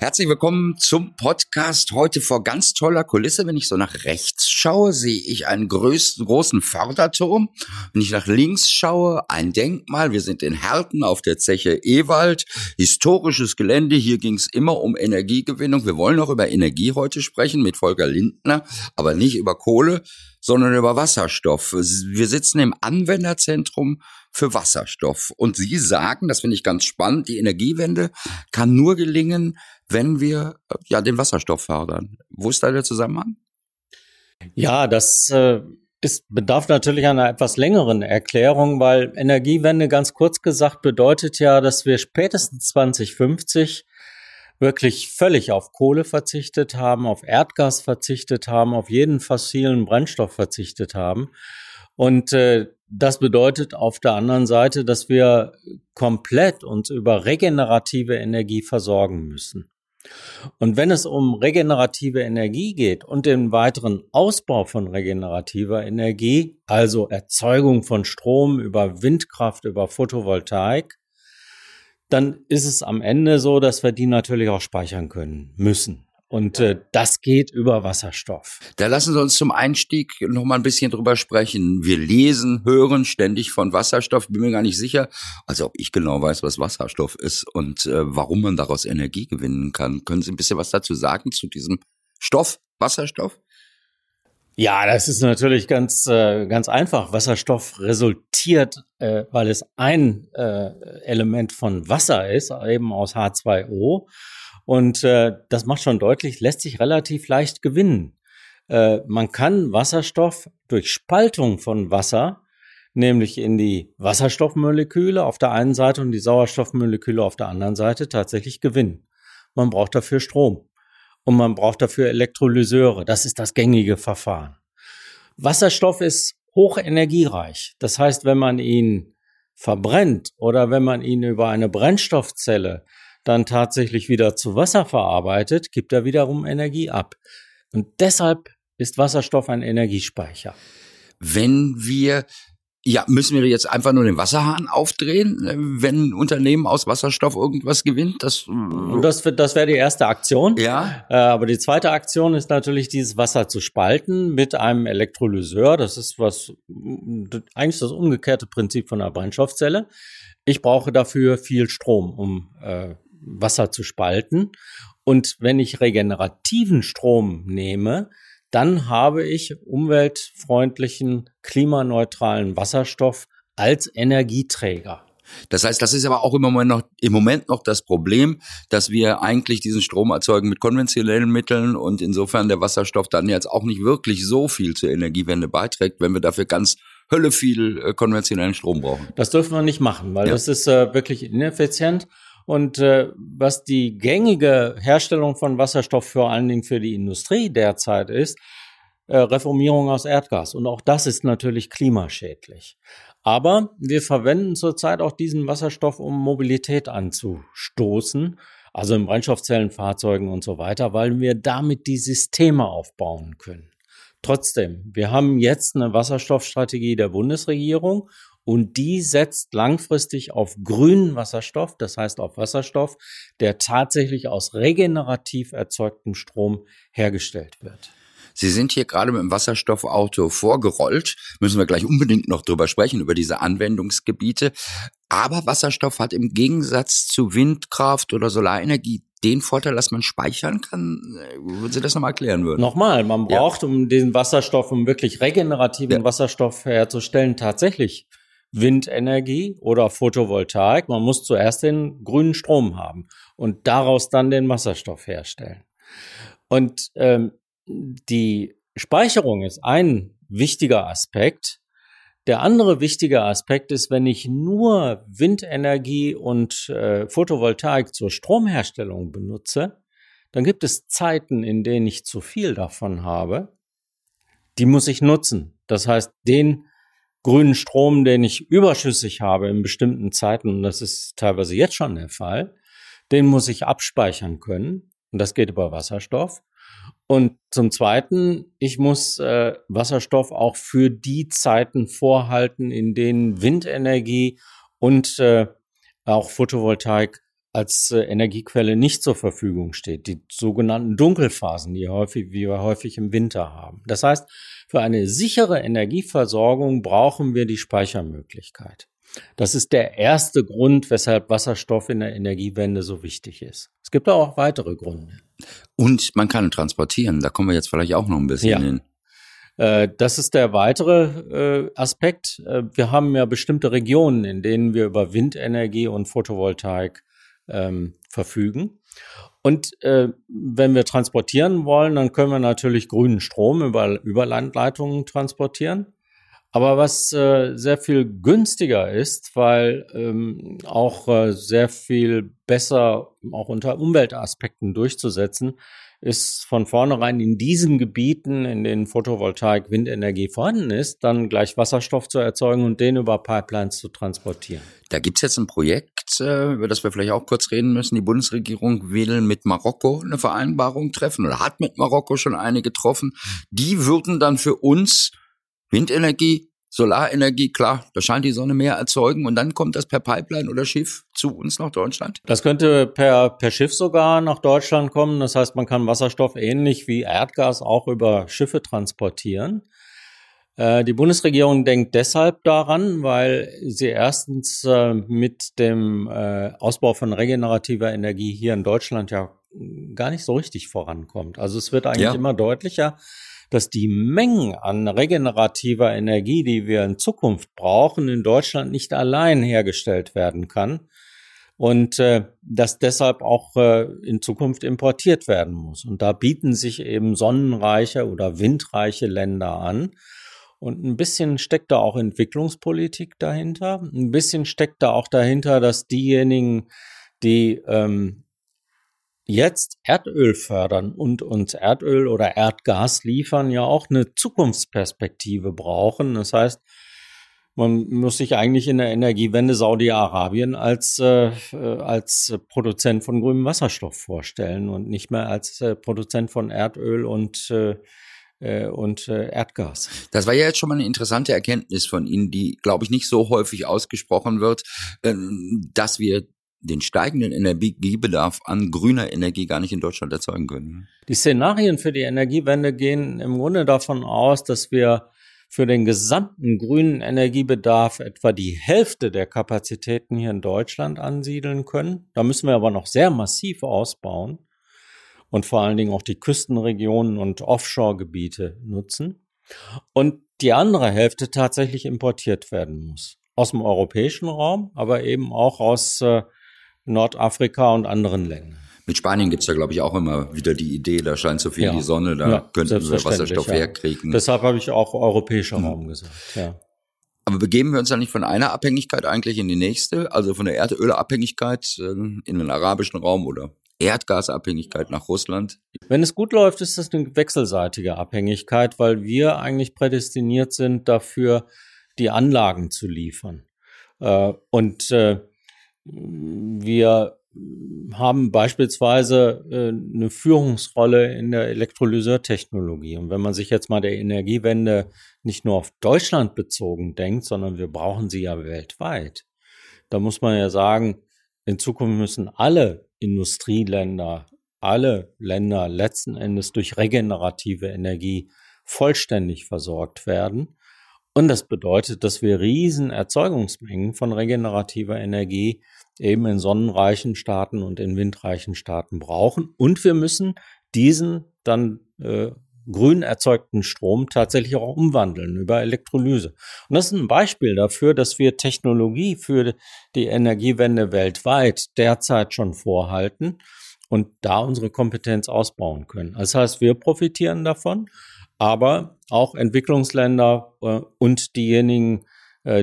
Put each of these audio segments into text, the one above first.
Herzlich willkommen zum Podcast. Heute vor ganz toller Kulisse. Wenn ich so nach rechts schaue, sehe ich einen größten, großen Förderturm. Wenn ich nach links schaue, ein Denkmal. Wir sind in Herten auf der Zeche Ewald. Historisches Gelände. Hier ging es immer um Energiegewinnung. Wir wollen auch über Energie heute sprechen mit Volker Lindner, aber nicht über Kohle, sondern über Wasserstoff. Wir sitzen im Anwenderzentrum für Wasserstoff. Und Sie sagen, das finde ich ganz spannend, die Energiewende kann nur gelingen, wenn wir ja den Wasserstoff fördern. Wo ist da der Zusammenhang? Ja, das äh, ist, bedarf natürlich einer etwas längeren Erklärung, weil Energiewende ganz kurz gesagt bedeutet ja, dass wir spätestens 2050 wirklich völlig auf Kohle verzichtet haben, auf Erdgas verzichtet haben, auf jeden fossilen Brennstoff verzichtet haben. Und äh, das bedeutet auf der anderen Seite, dass wir komplett uns über regenerative Energie versorgen müssen. Und wenn es um regenerative Energie geht und den weiteren Ausbau von regenerativer Energie, also Erzeugung von Strom über Windkraft, über Photovoltaik, dann ist es am Ende so, dass wir die natürlich auch speichern können müssen. Und äh, das geht über Wasserstoff. Da lassen Sie uns zum Einstieg noch mal ein bisschen drüber sprechen. Wir lesen, hören ständig von Wasserstoff. Bin mir gar nicht sicher, also ob ich genau weiß, was Wasserstoff ist und äh, warum man daraus Energie gewinnen kann. Können Sie ein bisschen was dazu sagen zu diesem Stoff Wasserstoff? Ja, das ist natürlich ganz, äh, ganz einfach. Wasserstoff resultiert, äh, weil es ein äh, Element von Wasser ist, eben aus H2O. Und äh, das macht schon deutlich, lässt sich relativ leicht gewinnen. Äh, man kann Wasserstoff durch Spaltung von Wasser, nämlich in die Wasserstoffmoleküle auf der einen Seite und die Sauerstoffmoleküle auf der anderen Seite, tatsächlich gewinnen. Man braucht dafür Strom und man braucht dafür Elektrolyseure. Das ist das gängige Verfahren. Wasserstoff ist hochenergiereich. Das heißt, wenn man ihn verbrennt oder wenn man ihn über eine Brennstoffzelle dann tatsächlich wieder zu Wasser verarbeitet, gibt er wiederum Energie ab. Und deshalb ist Wasserstoff ein Energiespeicher. Wenn wir ja, müssen wir jetzt einfach nur den Wasserhahn aufdrehen, äh, wenn ein Unternehmen aus Wasserstoff irgendwas gewinnt? Das, das, das wäre die erste Aktion. Ja. Äh, aber die zweite Aktion ist natürlich, dieses Wasser zu spalten mit einem Elektrolyseur. Das ist was, eigentlich das umgekehrte Prinzip von einer Brennstoffzelle. Ich brauche dafür viel Strom, um äh, Wasser zu spalten. Und wenn ich regenerativen Strom nehme, dann habe ich umweltfreundlichen, klimaneutralen Wasserstoff als Energieträger. Das heißt, das ist aber auch im Moment noch, im Moment noch das Problem, dass wir eigentlich diesen Strom erzeugen mit konventionellen Mitteln und insofern der Wasserstoff dann jetzt auch nicht wirklich so viel zur Energiewende beiträgt, wenn wir dafür ganz Hölle viel äh, konventionellen Strom brauchen. Das dürfen wir nicht machen, weil ja. das ist äh, wirklich ineffizient. Und äh, was die gängige Herstellung von Wasserstoff vor allen Dingen für die Industrie derzeit ist, äh, Reformierung aus Erdgas. Und auch das ist natürlich klimaschädlich. Aber wir verwenden zurzeit auch diesen Wasserstoff, um Mobilität anzustoßen, also in Brennstoffzellenfahrzeugen und so weiter, weil wir damit die Systeme aufbauen können. Trotzdem, wir haben jetzt eine Wasserstoffstrategie der Bundesregierung und die setzt langfristig auf grünen Wasserstoff, das heißt auf Wasserstoff, der tatsächlich aus regenerativ erzeugtem Strom hergestellt wird. Sie sind hier gerade mit dem Wasserstoffauto vorgerollt. Müssen wir gleich unbedingt noch drüber sprechen, über diese Anwendungsgebiete. Aber Wasserstoff hat im Gegensatz zu Windkraft oder Solarenergie den Vorteil, dass man speichern kann? Würden Sie das nochmal erklären würden? Nochmal, man braucht, ja. um den Wasserstoff, um wirklich regenerativen ja. Wasserstoff herzustellen, tatsächlich Windenergie oder Photovoltaik. Man muss zuerst den grünen Strom haben und daraus dann den Wasserstoff herstellen. Und ähm, die Speicherung ist ein wichtiger Aspekt. Der andere wichtige Aspekt ist, wenn ich nur Windenergie und äh, Photovoltaik zur Stromherstellung benutze, dann gibt es Zeiten, in denen ich zu viel davon habe. Die muss ich nutzen. Das heißt, den grünen Strom, den ich überschüssig habe in bestimmten Zeiten, und das ist teilweise jetzt schon der Fall, Den muss ich abspeichern können. Und das geht über Wasserstoff. Und zum Zweiten, ich muss äh, Wasserstoff auch für die Zeiten vorhalten, in denen Windenergie und äh, auch Photovoltaik als äh, Energiequelle nicht zur Verfügung steht. Die sogenannten Dunkelphasen, die, häufig, die wir häufig im Winter haben. Das heißt, für eine sichere Energieversorgung brauchen wir die Speichermöglichkeit. Das ist der erste Grund, weshalb Wasserstoff in der Energiewende so wichtig ist. Es gibt auch weitere Gründe. Und man kann transportieren. Da kommen wir jetzt vielleicht auch noch ein bisschen Ja. hin. Äh, Das ist der weitere äh, Aspekt. Wir haben ja bestimmte Regionen, in denen wir über Windenergie und Photovoltaik ähm, verfügen. Und äh, wenn wir transportieren wollen, dann können wir natürlich grünen Strom über, über Landleitungen transportieren. Aber was äh, sehr viel günstiger ist, weil ähm, auch äh, sehr viel besser auch unter Umweltaspekten durchzusetzen, ist von vornherein in diesen Gebieten, in denen Photovoltaik, Windenergie vorhanden ist, dann gleich Wasserstoff zu erzeugen und den über Pipelines zu transportieren. Da gibt's jetzt ein Projekt, äh, über das wir vielleicht auch kurz reden müssen. Die Bundesregierung will mit Marokko eine Vereinbarung treffen oder hat mit Marokko schon eine getroffen. Die würden dann für uns Windenergie, Solarenergie, klar, da scheint die Sonne mehr erzeugen und dann kommt das per Pipeline oder Schiff zu uns nach Deutschland. Das könnte per, per Schiff sogar nach Deutschland kommen. Das heißt, man kann Wasserstoff ähnlich wie Erdgas auch über Schiffe transportieren. Äh, Die Bundesregierung denkt deshalb daran, weil sie erstens äh, mit dem äh, Ausbau von regenerativer Energie hier in Deutschland ja gar nicht so richtig vorankommt. Also es wird eigentlich Ja. immer deutlicher, dass die Mengen an regenerativer Energie, die wir in Zukunft brauchen, in Deutschland nicht allein hergestellt werden kann und äh, dass deshalb auch äh, in Zukunft importiert werden muss. Und da bieten sich eben sonnenreiche oder windreiche Länder an. Und ein bisschen steckt da auch Entwicklungspolitik dahinter. Ein bisschen steckt da auch dahinter, dass diejenigen, die ähm, jetzt Erdöl fördern und uns Erdöl oder Erdgas liefern, ja auch eine Zukunftsperspektive brauchen. Das heißt, man muss sich eigentlich in der Energiewende Saudi-Arabien als, äh, äh, als Produzent von grünem Wasserstoff vorstellen und nicht mehr als äh, Produzent von Erdöl und, äh, äh, und äh, Erdgas. Das war ja jetzt schon mal eine interessante Erkenntnis von Ihnen, die, glaube ich, nicht so häufig ausgesprochen wird, ähm, dass wir den steigenden Energiebedarf an grüner Energie gar nicht in Deutschland erzeugen können. Die Szenarien für die Energiewende gehen im Grunde davon aus, dass wir für den gesamten grünen Energiebedarf etwa die Hälfte der Kapazitäten hier in Deutschland ansiedeln können. Da müssen wir aber noch sehr massiv ausbauen und vor allen Dingen auch die Küstenregionen und Offshore-Gebiete nutzen. Und die andere Hälfte tatsächlich importiert werden muss. Aus dem europäischen Raum, aber eben auch aus äh, Nordafrika und anderen Ländern. Mit Spanien gibt's ja, glaube ich, auch immer wieder die Idee, da scheint so viel Ja. die Sonne, da Ja, könnten wir Wasserstoff ja. herkriegen. Deshalb habe ich auch europäischer Mhm. Raum gesagt. Ja. Aber begeben wir uns dann nicht von einer Abhängigkeit eigentlich in die nächste, also von der Erdölabhängigkeit äh, in den arabischen Raum oder Erdgasabhängigkeit nach Russland? Wenn es gut läuft, ist das eine wechselseitige Abhängigkeit, weil wir eigentlich prädestiniert sind dafür, die Anlagen zu liefern. Äh, und äh, wir haben beispielsweise äh, eine Führungsrolle in der Elektrolyseurtechnologie. Und wenn man sich jetzt mal der Energiewende nicht nur auf Deutschland bezogen denkt, sondern wir brauchen sie ja weltweit, da muss man ja sagen, in Zukunft müssen alle Industrieländer, alle Länder letzten Endes durch regenerative Energie vollständig versorgt werden. Und das bedeutet, dass wir riesen Erzeugungsmengen von regenerativer Energie eben in sonnenreichen Staaten und in windreichen Staaten brauchen. Und wir müssen diesen dann äh, grün erzeugten Strom tatsächlich auch umwandeln über Elektrolyse. Und das ist ein Beispiel dafür, dass wir Technologie für die Energiewende weltweit derzeit schon vorhalten und da unsere Kompetenz ausbauen können. Das heißt, wir profitieren davon, aber auch Entwicklungsländer äh, und diejenigen,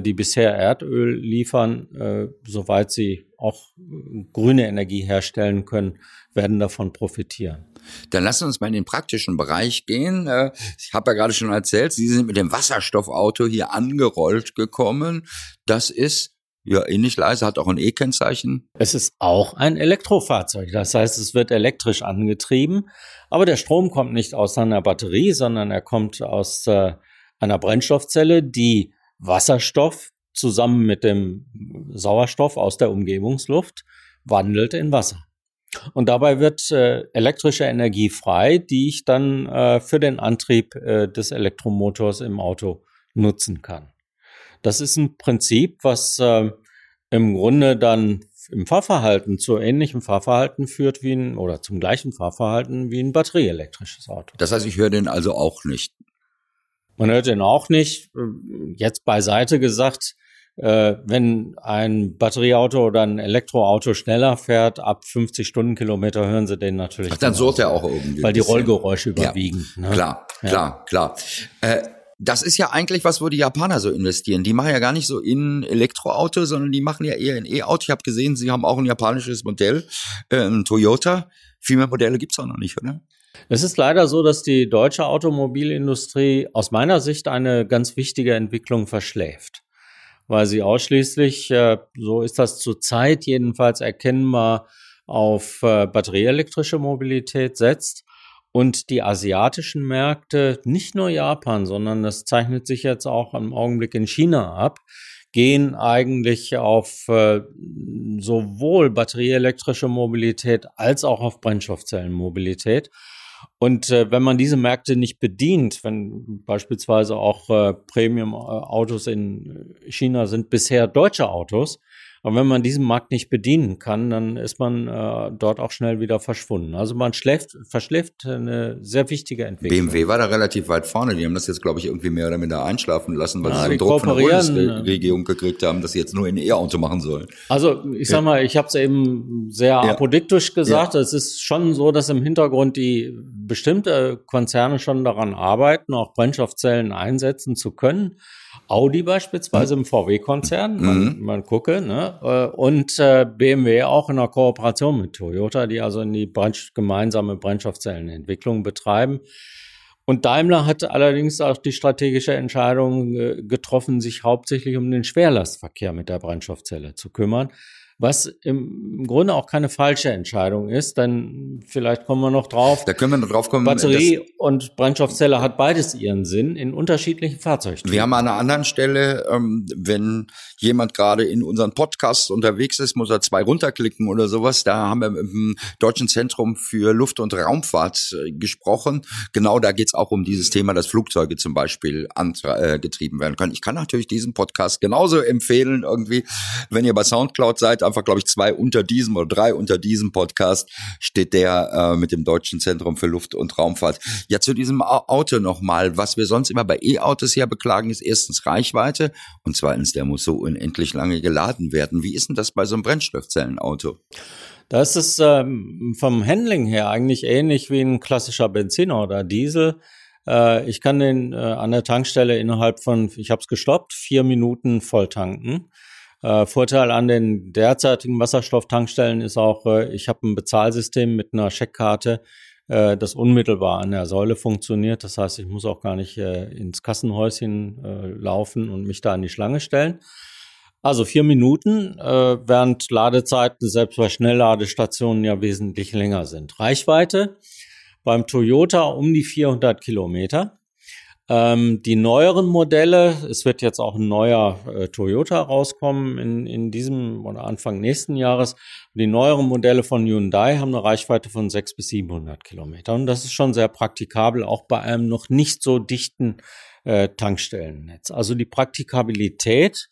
die bisher Erdöl liefern, äh, soweit sie auch äh, grüne Energie herstellen können, werden davon profitieren. Dann lassen wir uns mal in den praktischen Bereich gehen. Äh, Ich habe ja gerade schon erzählt, Sie sind mit dem Wasserstoffauto hier angerollt gekommen. Das ist ja ähnlich leise, hat auch ein E-Kennzeichen. Es ist auch ein Elektrofahrzeug. Das heißt, es wird elektrisch angetrieben, aber der Strom kommt nicht aus einer Batterie, sondern er kommt aus äh, einer Brennstoffzelle, die Wasserstoff zusammen mit dem Sauerstoff aus der Umgebungsluft wandelt in Wasser. Und dabei wird äh, elektrische Energie frei, die ich dann äh, für den Antrieb äh, des Elektromotors im Auto nutzen kann. Das ist ein Prinzip, was äh, im Grunde dann im Fahrverhalten zu ähnlichem Fahrverhalten führt wie ein oder zum gleichen Fahrverhalten wie ein batterieelektrisches Auto. Das heißt, ich höre den also auch nicht. Man hört den auch nicht. Jetzt beiseite gesagt, äh, wenn ein Batterieauto oder ein Elektroauto schneller fährt, ab 50 Stundenkilometer hören sie den natürlich. Ach, dann surrt er auch irgendwie. Weil die Rollgeräusche überwiegen. Ja, ne? Klar, ja. klar, klar. Äh, das ist ja eigentlich was, wo die Japaner so investieren. Die machen ja gar nicht so in Elektroauto, sondern die machen ja eher in E-Auto. Ich habe gesehen, sie haben auch ein japanisches Modell, äh, ein Toyota. Viel mehr Modelle gibt's auch noch nicht, oder? Es ist leider so, dass die deutsche Automobilindustrie aus meiner Sicht eine ganz wichtige Entwicklung verschläft, weil sie ausschließlich, äh, so ist das zurzeit jedenfalls erkennbar, auf äh, batterieelektrische Mobilität setzt und die asiatischen Märkte, nicht nur Japan, sondern das zeichnet sich jetzt auch im Augenblick in China ab, gehen eigentlich auf äh, sowohl batterieelektrische Mobilität als auch auf Brennstoffzellenmobilität. Und äh, wenn man diese Märkte nicht bedient, wenn beispielsweise auch äh, Premium-Autos in China sind bisher deutsche Autos, und wenn man diesen Markt nicht bedienen kann, dann ist man äh, dort auch schnell wieder verschwunden. Also man schläft, verschläft eine sehr wichtige Entwicklung. BMW war da relativ weit vorne. Die haben das jetzt, glaube ich, irgendwie mehr oder minder einschlafen lassen, weil ja, sie so einen Druck von der Bundesregierung gekriegt haben, dass sie jetzt nur ein E-Auto machen sollen. Also ich sag mal, ich habe es eben sehr ja. apodiktisch gesagt. Ja. Es ist schon so, dass im Hintergrund die bestimmte Konzerne schon daran arbeiten, auch Brennstoffzellen einsetzen zu können. Audi beispielsweise im VW-Konzern, man, mhm. man gucke, ne? Äh, und äh, BMW auch in einer Kooperation mit Toyota, die also in die Brennst gemeinsame Brennstoffzellenentwicklung betreiben. Und Daimler hat allerdings auch die strategische Entscheidung äh, getroffen, sich hauptsächlich um den Schwerlastverkehr mit der Brennstoffzelle zu kümmern was im Grunde auch keine falsche Entscheidung ist, denn vielleicht kommen wir noch drauf. Da können wir noch drauf kommen. Batterie und Brennstoffzelle hat beides ihren Sinn in unterschiedlichen Fahrzeugen. Wir haben an einer anderen Stelle, ähm, wenn jemand gerade in unseren Podcast unterwegs ist, muss er zwei runterklicken oder sowas. Da haben wir im Deutschen Zentrum für Luft- und Raumfahrt äh, gesprochen. Genau da geht es auch um dieses Thema, dass Flugzeuge zum Beispiel angetrieben äh, werden können. Ich kann natürlich diesen Podcast genauso empfehlen, irgendwie, wenn ihr bei Soundcloud seid, einfach, glaube ich, zwei unter diesem oder drei unter diesem Podcast steht der äh, mit dem Deutschen Zentrum für Luft- und Raumfahrt. Ja, zu diesem Auto nochmal. Was wir sonst immer bei E-Autos ja beklagen, ist erstens Reichweite und zweitens, der muss so unendlich lange geladen werden. Wie ist denn das bei so einem Brennstoffzellenauto? Das ist ähm, vom Handling her eigentlich ähnlich wie ein klassischer Benziner oder Diesel. Äh, ich kann den äh, an der Tankstelle innerhalb von, ich habe es gestoppt, vier Minuten voll tanken. Äh, Vorteil an den derzeitigen Wasserstofftankstellen ist auch, äh, ich habe ein Bezahlsystem mit einer Scheckkarte, äh, das unmittelbar an der Säule funktioniert. Das heißt, ich muss auch gar nicht äh, ins Kassenhäuschen äh, laufen und mich da an die Schlange stellen. Also vier Minuten, äh, während Ladezeiten selbst bei Schnellladestationen ja wesentlich länger sind. Reichweite beim Toyota um die 400 Kilometer. Ähm, die neueren Modelle, es wird jetzt auch ein neuer äh, Toyota rauskommen in, in diesem oder Anfang nächsten Jahres. Die neueren Modelle von Hyundai haben eine Reichweite von 600 bis 700 Kilometer. Und das ist schon sehr praktikabel, auch bei einem noch nicht so dichten äh, Tankstellennetz. Also die Praktikabilität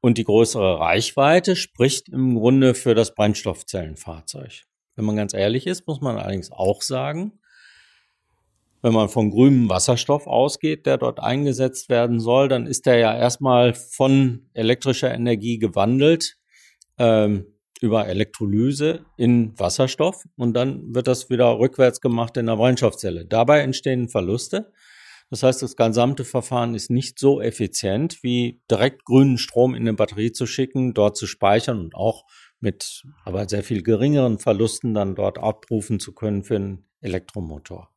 und die größere Reichweite spricht im Grunde für das Brennstoffzellenfahrzeug. Wenn man ganz ehrlich ist, muss man allerdings auch sagen, wenn man von grünem Wasserstoff ausgeht, der dort eingesetzt werden soll, dann ist der ja erstmal von elektrischer Energie gewandelt ähm, über Elektrolyse in Wasserstoff und dann wird das wieder rückwärts gemacht in der Brennstoffzelle. Dabei entstehen Verluste. Das heißt, das gesamte Verfahren ist nicht so effizient, wie direkt grünen Strom in eine Batterie zu schicken, dort zu speichern und auch mit aber sehr viel geringeren Verlusten dann dort abrufen zu können für einen Elektromotor.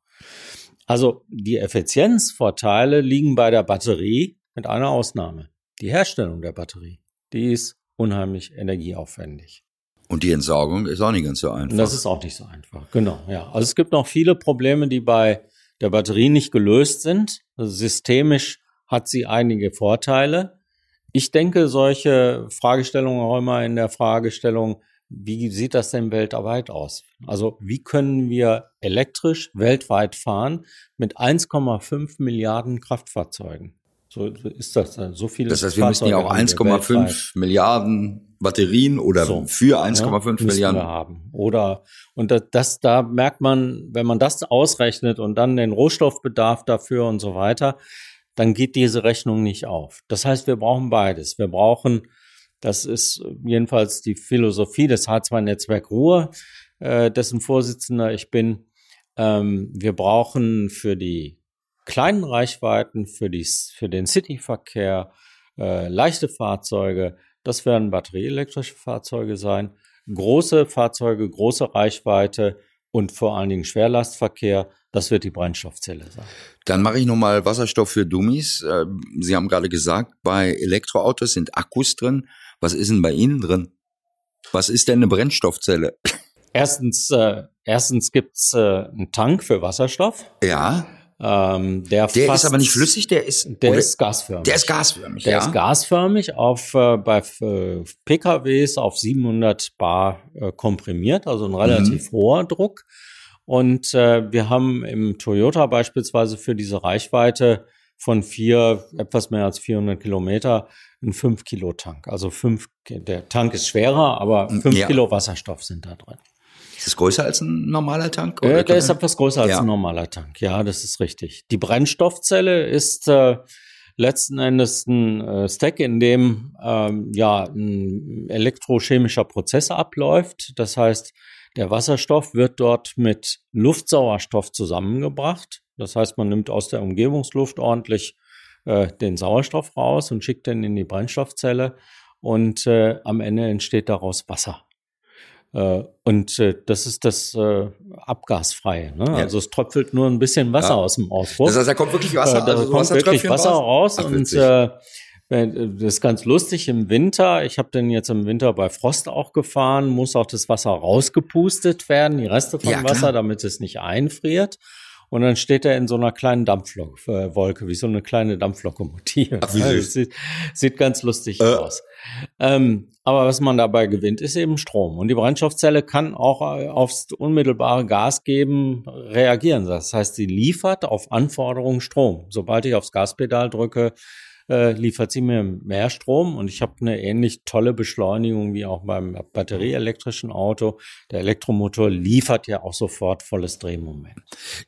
Also die Effizienzvorteile liegen bei der Batterie mit einer Ausnahme. Die Herstellung der Batterie, die ist unheimlich energieaufwendig. Und die Entsorgung ist auch nicht ganz so einfach. Das ist auch nicht so einfach, genau, ja. Also es gibt noch viele Probleme, die bei der Batterie nicht gelöst sind. Also systemisch hat sie einige Vorteile. Ich denke, solche Fragestellungen auch immer in der Fragestellung, wie sieht das denn weltweit aus? Also wie können wir elektrisch weltweit fahren mit 1,5 Milliarden Kraftfahrzeugen? So ist das. So viele das heißt, wir müssen ja auch 1,5 Milliarden Batterien oder so, für 1,5 ja, Milliarden haben. Oder und das, das, da merkt man, wenn man das ausrechnet und dann den Rohstoffbedarf dafür und so weiter, dann geht diese Rechnung nicht auf. Das heißt, wir brauchen beides. Wir brauchen, das ist jedenfalls die Philosophie des H2-Netzwerk Ruhr, äh, dessen Vorsitzender ich bin. Ähm, wir brauchen für die kleinen Reichweiten für, die, für den Cityverkehr, äh, leichte Fahrzeuge, das werden batterieelektrische Fahrzeuge sein, große Fahrzeuge, große Reichweite und vor allen Dingen Schwerlastverkehr, das wird die Brennstoffzelle sein. Dann mache ich nochmal Wasserstoff für Dummies. Äh, Sie haben gerade gesagt, bei Elektroautos sind Akkus drin. Was ist denn bei Ihnen drin? Was ist denn eine Brennstoffzelle? Erstens, äh, erstens gibt's äh, einen Tank für Wasserstoff. Ja. Ähm, der der fast, ist aber nicht flüssig, der ist der ist gasförmig. Der ist gasförmig. Der ja. ist gasförmig auf äh, bei äh, PKWs auf 700 Bar äh, komprimiert, also ein relativ mhm. hoher Druck. Und äh, wir haben im Toyota beispielsweise für diese Reichweite von vier etwas mehr als 400 Kilometer einen 5 Kilo Tank. Also fünf, der Tank ist schwerer, aber 5 ja. Kilo Wasserstoff sind da drin. Ist das größer als ein normaler Tank? Oder? der ist etwas größer als ja. ein normaler Tank. Ja, das ist richtig. Die Brennstoffzelle ist äh, letzten Endes ein äh, Stack, in dem ähm, ja ein elektrochemischer Prozess abläuft. Das heißt, der Wasserstoff wird dort mit Luftsauerstoff zusammengebracht. Das heißt, man nimmt aus der Umgebungsluft ordentlich äh, den Sauerstoff raus und schickt den in die Brennstoffzelle und äh, am Ende entsteht daraus Wasser. Äh, und äh, das ist das äh, Abgasfreie. Ne? Ja. Also es tröpfelt nur ein bisschen Wasser ja. aus dem Auspuff. Das heißt, da kommt wirklich Wasser, äh, da also kommt wirklich Wasser raus, Ach, und das ist ganz lustig im Winter. Ich habe den jetzt im Winter bei Frost auch gefahren, muss auch das Wasser rausgepustet werden, die Reste vom ja, Wasser, damit es nicht einfriert. Und dann steht er in so einer kleinen Dampfwolke, wie so eine kleine Dampflokomotive. Ach, also, sieht, sieht ganz lustig äh. aus. Ähm, aber was man dabei gewinnt, ist eben Strom. Und die Brennstoffzelle kann auch äh, aufs unmittelbare Gas geben reagieren. Das heißt, sie liefert auf Anforderungen Strom. Sobald ich aufs Gaspedal drücke, äh, liefert sie mir mehr Strom und ich habe eine ähnlich tolle Beschleunigung wie auch beim batterieelektrischen Auto. Der Elektromotor liefert ja auch sofort volles Drehmoment.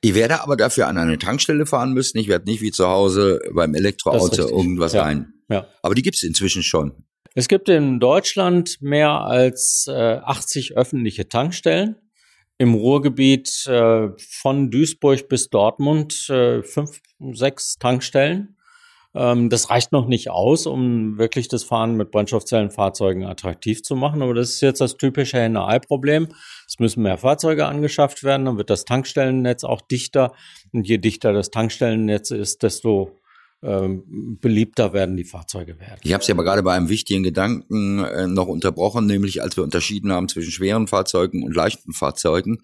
Ich werde aber dafür an eine Tankstelle fahren müssen. Ich werde nicht wie zu Hause beim Elektroauto irgendwas ja. ein. Ja. Aber die gibt es inzwischen schon. Es gibt in Deutschland mehr als äh, 80 öffentliche Tankstellen. Im Ruhrgebiet äh, von Duisburg bis Dortmund äh, fünf, sechs Tankstellen. Ähm, das reicht noch nicht aus, um wirklich das Fahren mit Brennstoffzellenfahrzeugen attraktiv zu machen. Aber das ist jetzt das typische Henne-Ei-Problem. Es müssen mehr Fahrzeuge angeschafft werden, dann wird das Tankstellennetz auch dichter. Und je dichter das Tankstellennetz ist, desto ähm, beliebter werden die Fahrzeuge werden. Ich habe Sie aber gerade bei einem wichtigen Gedanken äh, noch unterbrochen, nämlich als wir unterschieden haben zwischen schweren Fahrzeugen und leichten Fahrzeugen.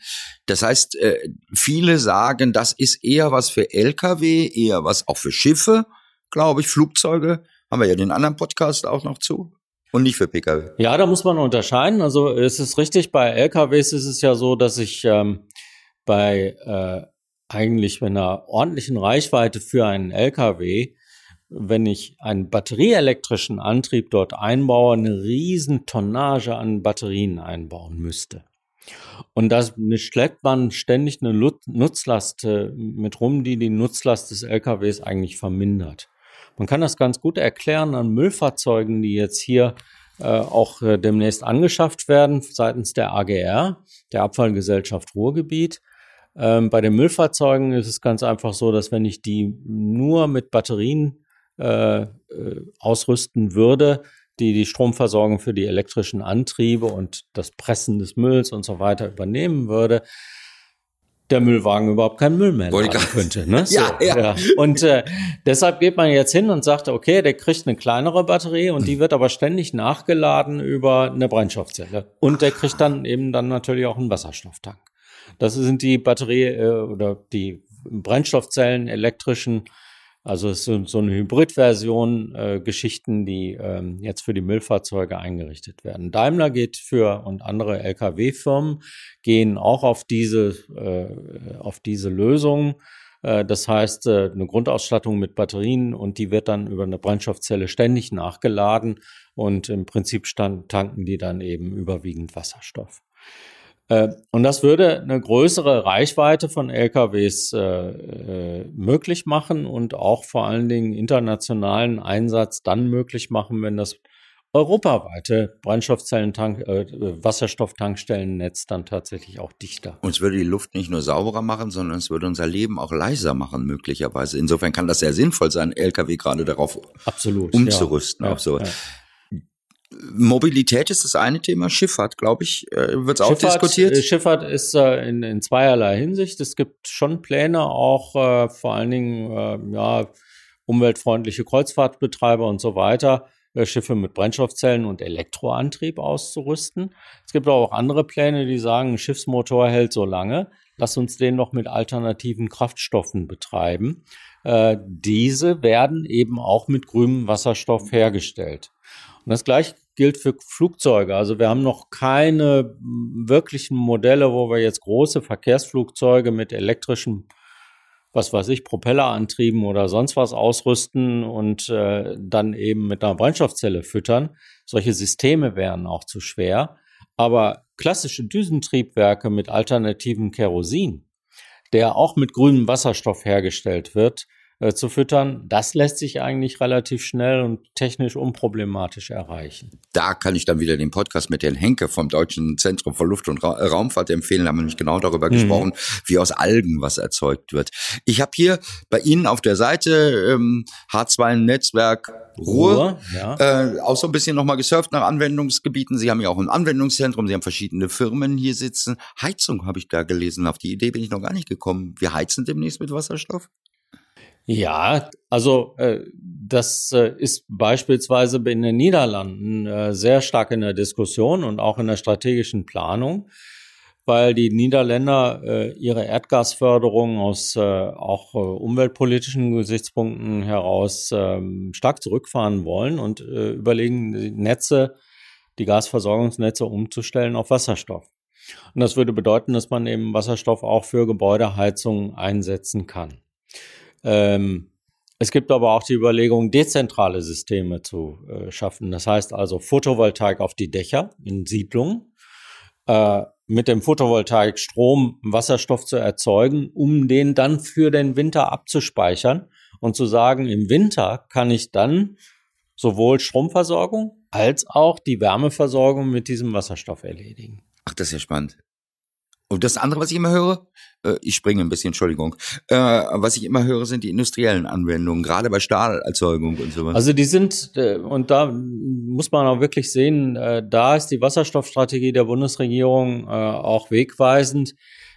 Das heißt, äh, viele sagen, das ist eher was für Lkw, eher was auch für Schiffe glaube ich, Flugzeuge. Haben wir ja den anderen Podcast auch noch zu. Und nicht für Pkw. Ja, da muss man unterscheiden. Also es ist richtig, bei LKWs ist es ja so, dass ich ähm, bei äh, eigentlich mit einer ordentlichen Reichweite für einen LKW, wenn ich einen batterieelektrischen Antrieb dort einbaue, eine riesen Tonnage an Batterien einbauen müsste. Und da schleppt man ständig eine Nutzlast äh, mit rum, die die Nutzlast des LKWs eigentlich vermindert. Man kann das ganz gut erklären an Müllfahrzeugen, die jetzt hier äh, auch äh, demnächst angeschafft werden seitens der AGR, der Abfallgesellschaft Ruhrgebiet. Ähm, bei den Müllfahrzeugen ist es ganz einfach so, dass wenn ich die nur mit Batterien äh, äh, ausrüsten würde, die die Stromversorgung für die elektrischen Antriebe und das Pressen des Mülls und so weiter übernehmen würde, der Müllwagen überhaupt keinen Müll mehr laden könnte. Ne? So, ja, ja. ja. Und äh, deshalb geht man jetzt hin und sagt, okay, der kriegt eine kleinere Batterie und die wird aber ständig nachgeladen über eine Brennstoffzelle. Und der kriegt dann eben dann natürlich auch einen Wasserstofftank. Das sind die Batterie äh, oder die Brennstoffzellen elektrischen also es sind so eine Hybridversion äh, Geschichten, die ähm, jetzt für die Müllfahrzeuge eingerichtet werden. Daimler geht für und andere Lkw-Firmen gehen auch auf diese äh, auf diese Lösung. Äh, das heißt, äh, eine Grundausstattung mit Batterien und die wird dann über eine Brennstoffzelle ständig nachgeladen und im Prinzip stand, tanken die dann eben überwiegend Wasserstoff. Äh, und das würde eine größere Reichweite von LKWs äh, äh, möglich machen und auch vor allen Dingen internationalen Einsatz dann möglich machen, wenn das europaweite Brennstoffzellentank, äh, Wasserstofftankstellennetz dann tatsächlich auch dichter. Und es würde die Luft nicht nur sauberer machen, sondern es würde unser Leben auch leiser machen, möglicherweise. Insofern kann das sehr sinnvoll sein, Lkw gerade darauf Absolut, umzurüsten. Ja, auf so. Ja. Mobilität ist das eine Thema, Schifffahrt, glaube ich, äh, wird es auch diskutiert. Äh, Schifffahrt ist äh, in, in zweierlei Hinsicht. Es gibt schon Pläne, auch äh, vor allen Dingen äh, ja, umweltfreundliche Kreuzfahrtbetreiber und so weiter, äh, Schiffe mit Brennstoffzellen und Elektroantrieb auszurüsten. Es gibt aber auch andere Pläne, die sagen, ein Schiffsmotor hält so lange, lass uns den noch mit alternativen Kraftstoffen betreiben. Diese werden eben auch mit grünem Wasserstoff hergestellt. Und das gleiche gilt für Flugzeuge. Also wir haben noch keine wirklichen Modelle, wo wir jetzt große Verkehrsflugzeuge mit elektrischen, was weiß ich, Propellerantrieben oder sonst was ausrüsten und äh, dann eben mit einer Brennstoffzelle füttern. Solche Systeme wären auch zu schwer. Aber klassische Düsentriebwerke mit alternativen Kerosin, der auch mit grünem Wasserstoff hergestellt wird, äh, zu füttern, das lässt sich eigentlich relativ schnell und technisch unproblematisch erreichen. Da kann ich dann wieder den Podcast mit Herrn Henke vom Deutschen Zentrum für Luft- und Ra Raumfahrt empfehlen. Da haben wir nämlich genau darüber mhm. gesprochen, wie aus Algen was erzeugt wird. Ich habe hier bei Ihnen auf der Seite ähm, H2-Netzwerk Ruhr, Ruhr ja. äh, auch so ein bisschen nochmal gesurft nach Anwendungsgebieten. Sie haben ja auch ein Anwendungszentrum, Sie haben verschiedene Firmen hier sitzen. Heizung habe ich da gelesen. Auf die Idee bin ich noch gar nicht gekommen. Wir heizen demnächst mit Wasserstoff? Ja, also äh, das äh, ist beispielsweise in den Niederlanden äh, sehr stark in der Diskussion und auch in der strategischen Planung, weil die Niederländer äh, ihre Erdgasförderung aus äh, auch äh, umweltpolitischen Gesichtspunkten heraus äh, stark zurückfahren wollen und äh, überlegen, die Netze, die Gasversorgungsnetze umzustellen auf Wasserstoff. Und das würde bedeuten, dass man eben Wasserstoff auch für Gebäudeheizung einsetzen kann. Ähm, es gibt aber auch die Überlegung, dezentrale Systeme zu äh, schaffen. Das heißt also Photovoltaik auf die Dächer in Siedlungen, äh, mit dem Photovoltaik Strom, Wasserstoff zu erzeugen, um den dann für den Winter abzuspeichern und zu sagen, im Winter kann ich dann sowohl Stromversorgung als auch die Wärmeversorgung mit diesem Wasserstoff erledigen. Ach, das ist ja spannend. Und das andere, was ich immer höre, äh, ich springe ein bisschen, Entschuldigung, äh, was ich immer höre, sind die industriellen Anwendungen, gerade bei Stahlerzeugung und sowas. Also die sind, äh, und da muss man auch wirklich sehen, äh, da ist die Wasserstoffstrategie der Bundesregierung äh, auch wegweisend.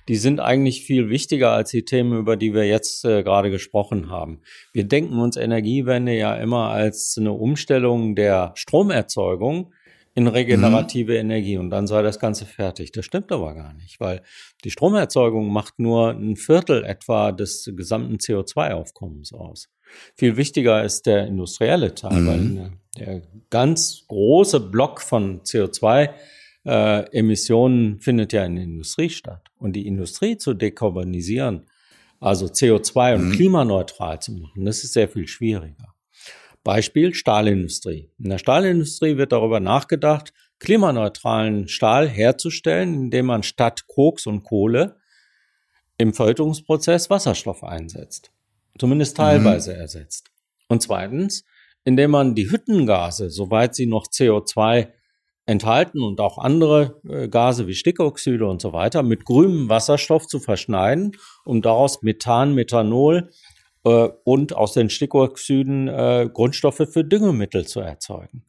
Die sind eigentlich viel wichtiger als die Themen, über die wir jetzt äh, gerade gesprochen haben. Wir denken uns Energiewende ja immer als eine Umstellung der Stromerzeugung in regenerative mhm. Energie und dann sei das Ganze fertig. Das stimmt aber gar nicht, weil die Stromerzeugung macht nur ein Viertel etwa des gesamten CO2-Aufkommens aus. Viel wichtiger ist der industrielle Teil, mhm. weil der ganz große Block von CO2 äh, Emissionen findet ja in der Industrie statt. Und die Industrie zu dekarbonisieren, also CO2 und mhm. klimaneutral zu machen, das ist sehr viel schwieriger. Beispiel Stahlindustrie. In der Stahlindustrie wird darüber nachgedacht, klimaneutralen Stahl herzustellen, indem man statt Koks und Kohle im Verhüttungsprozess Wasserstoff einsetzt. Zumindest teilweise mhm. ersetzt. Und zweitens, indem man die Hüttengase, soweit sie noch CO2 enthalten und auch andere äh, Gase wie Stickoxide und so weiter, mit grünem Wasserstoff zu verschneiden, um daraus Methan, Methanol äh, und aus den Stickoxiden äh, Grundstoffe für Düngemittel zu erzeugen.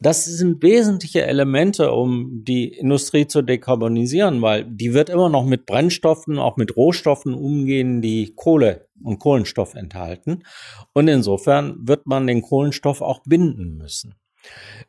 das sind wesentliche Elemente, um die Industrie zu dekarbonisieren, weil die wird immer noch mit Brennstoffen, auch mit Rohstoffen umgehen, die Kohle und Kohlenstoff enthalten. Und insofern wird man den Kohlenstoff auch binden müssen.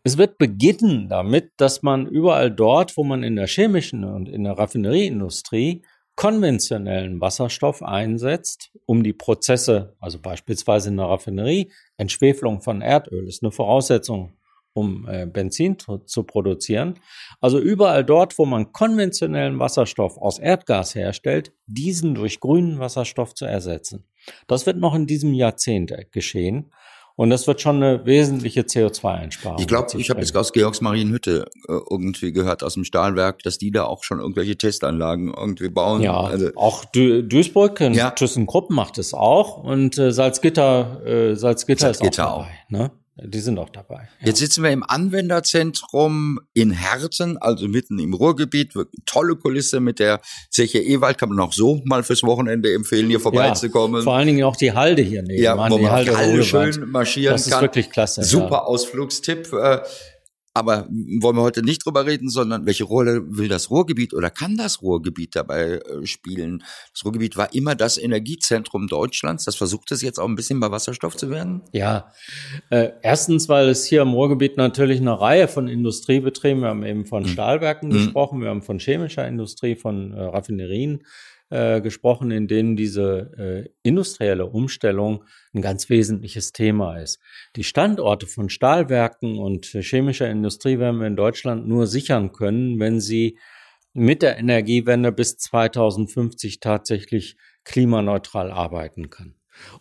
Es wird beginnen damit, dass man überall dort, wo man in der chemischen und in der Raffinerieindustrie konventionellen Wasserstoff einsetzt, um die Prozesse, also beispielsweise in der Raffinerie, Entschwefelung von Erdöl ist eine Voraussetzung um äh, Benzin zu, zu, produzieren. Also überall dort, wo man konventionellen Wasserstoff aus Erdgas herstellt, diesen durch grünen Wasserstoff zu ersetzen. Das wird noch in diesem Jahrzehnt geschehen. Und das wird schon eine wesentliche CO2-Einsparung. Ich glaube, ich habe jetzt aus Georgsmarienhütte äh, irgendwie gehört aus dem Stahlwerk, dass die da auch schon irgendwelche Testanlagen irgendwie bauen. Ja, also, auch Du Duisburg, ja. ThyssenKrupp macht es auch und äh, Salzgitter, äh, Salzgitter, Salzgitter ist auch dabei. Auch. Ne? Die sind auch dabei. Ja. Jetzt sitzen wir im Anwenderzentrum in Herten, also mitten im Ruhrgebiet. Tolle Kulisse mit der Zeche Ewald. Kann man auch so mal fürs Wochenende empfehlen, hier vorbeizukommen. Ja, vor allen Dingen auch die Halde hier nehmen. Ja, wo man die Halde, Halde schön marschieren das kann. Das ist wirklich klasse. Super ja. Ausflugstipp. Aber wollen wir heute nicht drüber reden, sondern welche Rolle will das Ruhrgebiet oder kann das Ruhrgebiet dabei äh, spielen? Das Ruhrgebiet war immer das Energiezentrum Deutschlands. Das versucht es jetzt auch ein bisschen bei Wasserstoff zu werden? Ja, äh, erstens, weil es hier im Ruhrgebiet natürlich eine Reihe von Industriebetrieben, wir haben eben von mhm. Stahlwerken mhm. gesprochen, wir haben von chemischer Industrie, von äh, Raffinerien äh, gesprochen, in denen diese äh, industrielle Umstellung ein ganz wesentliches Thema ist. Die Standorte von Stahlwerken und chemischer Industrie werden wir in Deutschland nur sichern können, wenn sie mit der Energiewende bis 2050 tatsächlich klimaneutral arbeiten kann.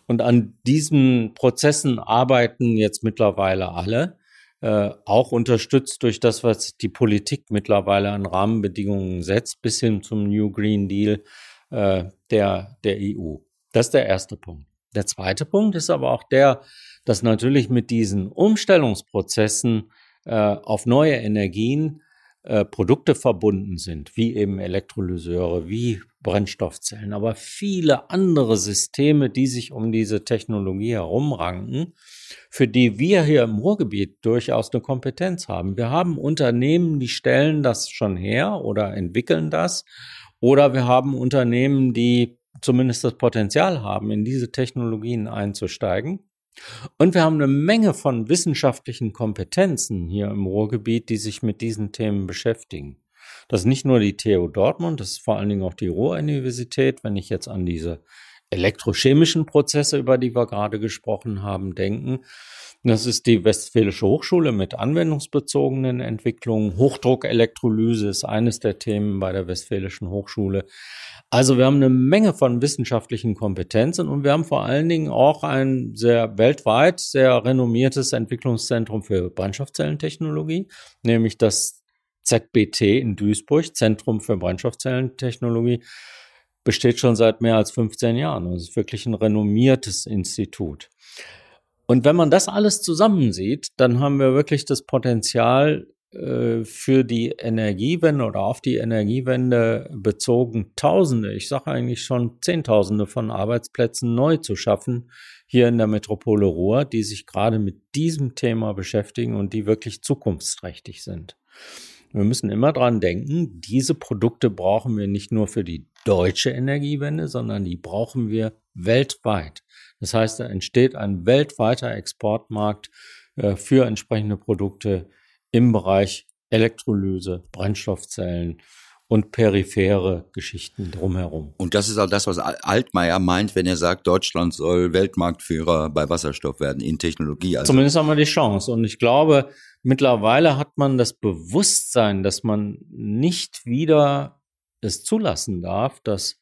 Und an diesen Prozessen arbeiten jetzt mittlerweile alle, äh, auch unterstützt durch das, was die Politik mittlerweile an Rahmenbedingungen setzt, bis hin zum New Green Deal, äh, der, der EU. Das ist der erste Punkt. Der zweite Punkt ist aber auch der, dass natürlich mit diesen Umstellungsprozessen äh, auf neue Energien äh, Produkte verbunden sind, wie eben Elektrolyseure, wie Brennstoffzellen, aber viele andere Systeme, die sich um diese Technologie herumranken, für die wir hier im Ruhrgebiet durchaus eine Kompetenz haben. Wir haben Unternehmen, die stellen das schon her oder entwickeln das oder wir haben Unternehmen, die zumindest das Potenzial haben, in diese Technologien einzusteigen. Und wir haben eine Menge von wissenschaftlichen Kompetenzen hier im Ruhrgebiet, die sich mit diesen Themen beschäftigen. Das ist nicht nur die TU Dortmund, das ist vor allen Dingen auch die Ruhr-Universität. Wenn ich jetzt an diese elektrochemischen Prozesse, über die wir gerade gesprochen haben, denken, das ist die Westfälische Hochschule mit anwendungsbezogenen Entwicklungen. Hochdruckelektrolyse ist eines der Themen bei der Westfälischen Hochschule. Also wir haben eine Menge von wissenschaftlichen Kompetenzen und wir haben vor allen Dingen auch ein sehr weltweit sehr renommiertes Entwicklungszentrum für Brennstoffzellentechnologie, nämlich das ZBT in Duisburg, Zentrum für Brennstoffzellentechnologie, besteht schon seit mehr als 15 Jahren. Es ist wirklich ein renommiertes Institut. Und wenn man das alles zusammensieht, dann haben wir wirklich das Potenzial äh, für die Energiewende oder auf die Energiewende bezogen Tausende, ich sage eigentlich schon Zehntausende von Arbeitsplätzen neu zu schaffen hier in der Metropole Ruhr, die sich gerade mit diesem Thema beschäftigen und die wirklich zukunftsträchtig sind. Wir müssen immer dran denken, diese Produkte brauchen wir nicht nur für die deutsche Energiewende, sondern die brauchen wir weltweit. Das heißt, da entsteht ein weltweiter Exportmarkt äh, für entsprechende Produkte im Bereich Elektrolyse, Brennstoffzellen und periphere Geschichten drumherum. Und das ist auch das, was Altmaier meint, wenn er sagt, Deutschland soll Weltmarktführer bei Wasserstoff werden in Technologie. Also Zumindest haben wir die Chance. Und ich glaube, mittlerweile hat man das Bewusstsein, dass man nicht wieder es zulassen darf, dass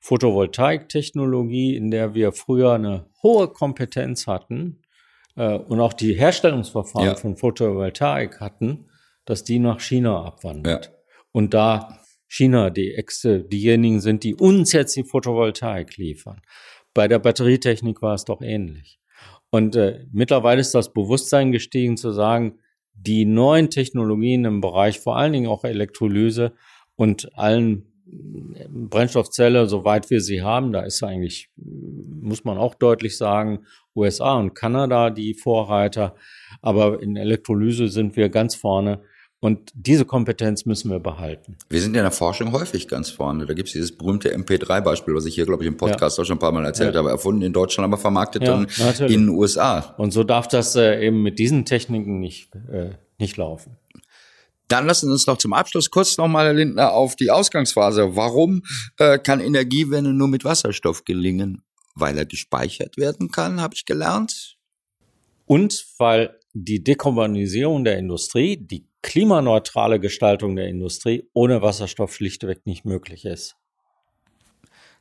Photovoltaiktechnologie, in der wir früher eine hohe Kompetenz hatten äh, und auch die Herstellungsverfahren ja. von Photovoltaik hatten, dass die nach China abwandert. Ja. Und da China die Äxte, diejenigen sind, die uns jetzt die Photovoltaik liefern. Bei der Batterietechnik war es doch ähnlich. Und äh, mittlerweile ist das Bewusstsein gestiegen zu sagen, die neuen Technologien im Bereich vor allen Dingen auch Elektrolyse und allen Brennstoffzelle, soweit wir sie haben, da ist eigentlich, muss man auch deutlich sagen, USA und Kanada die Vorreiter. Aber in Elektrolyse sind wir ganz vorne. Und diese Kompetenz müssen wir behalten. Wir sind in der Forschung häufig ganz vorne. Da gibt es dieses berühmte MP3-Beispiel, was ich hier, glaube ich, im Podcast ja. auch schon ein paar Mal erzählt ja. habe, erfunden in Deutschland, aber vermarktet ja, dann natürlich. in den USA. Und so darf das äh, eben mit diesen Techniken nicht, äh, nicht laufen. Dann lassen Sie uns noch zum Abschluss kurz nochmal, Herr Lindner, auf die Ausgangsphase. Warum äh, kann Energiewende nur mit Wasserstoff gelingen? Weil er gespeichert werden kann, habe ich gelernt. Und weil die Dekarbonisierung der Industrie, die klimaneutrale Gestaltung der Industrie ohne Wasserstoff schlichtweg nicht möglich ist.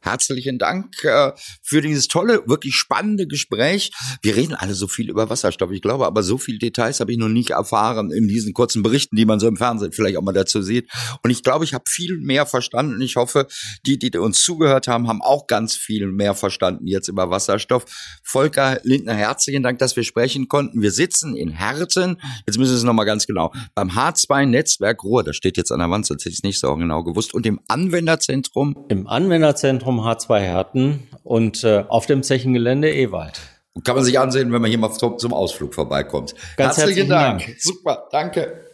Herzlichen Dank äh, für dieses tolle, wirklich spannende Gespräch. Wir reden alle so viel über Wasserstoff. Ich glaube, aber so viele Details habe ich noch nicht erfahren in diesen kurzen Berichten, die man so im Fernsehen vielleicht auch mal dazu sieht. Und ich glaube, ich habe viel mehr verstanden. Ich hoffe, die, die uns zugehört haben, haben auch ganz viel mehr verstanden jetzt über Wasserstoff. Volker Lindner, herzlichen Dank, dass wir sprechen konnten. Wir sitzen in Herten. Jetzt müssen Sie es nochmal ganz genau. Beim H2 Netzwerk Ruhr, das steht jetzt an der Wand, sonst hätte ich es nicht so genau gewusst. Und im Anwenderzentrum? Im Anwenderzentrum vom H2 Herten und äh, auf dem Zechengelände Ewald. Kann man sich ansehen, wenn man hier mal zum, zum Ausflug vorbeikommt. Ganz herzlichen, herzlichen Dank. Dank. Super, danke.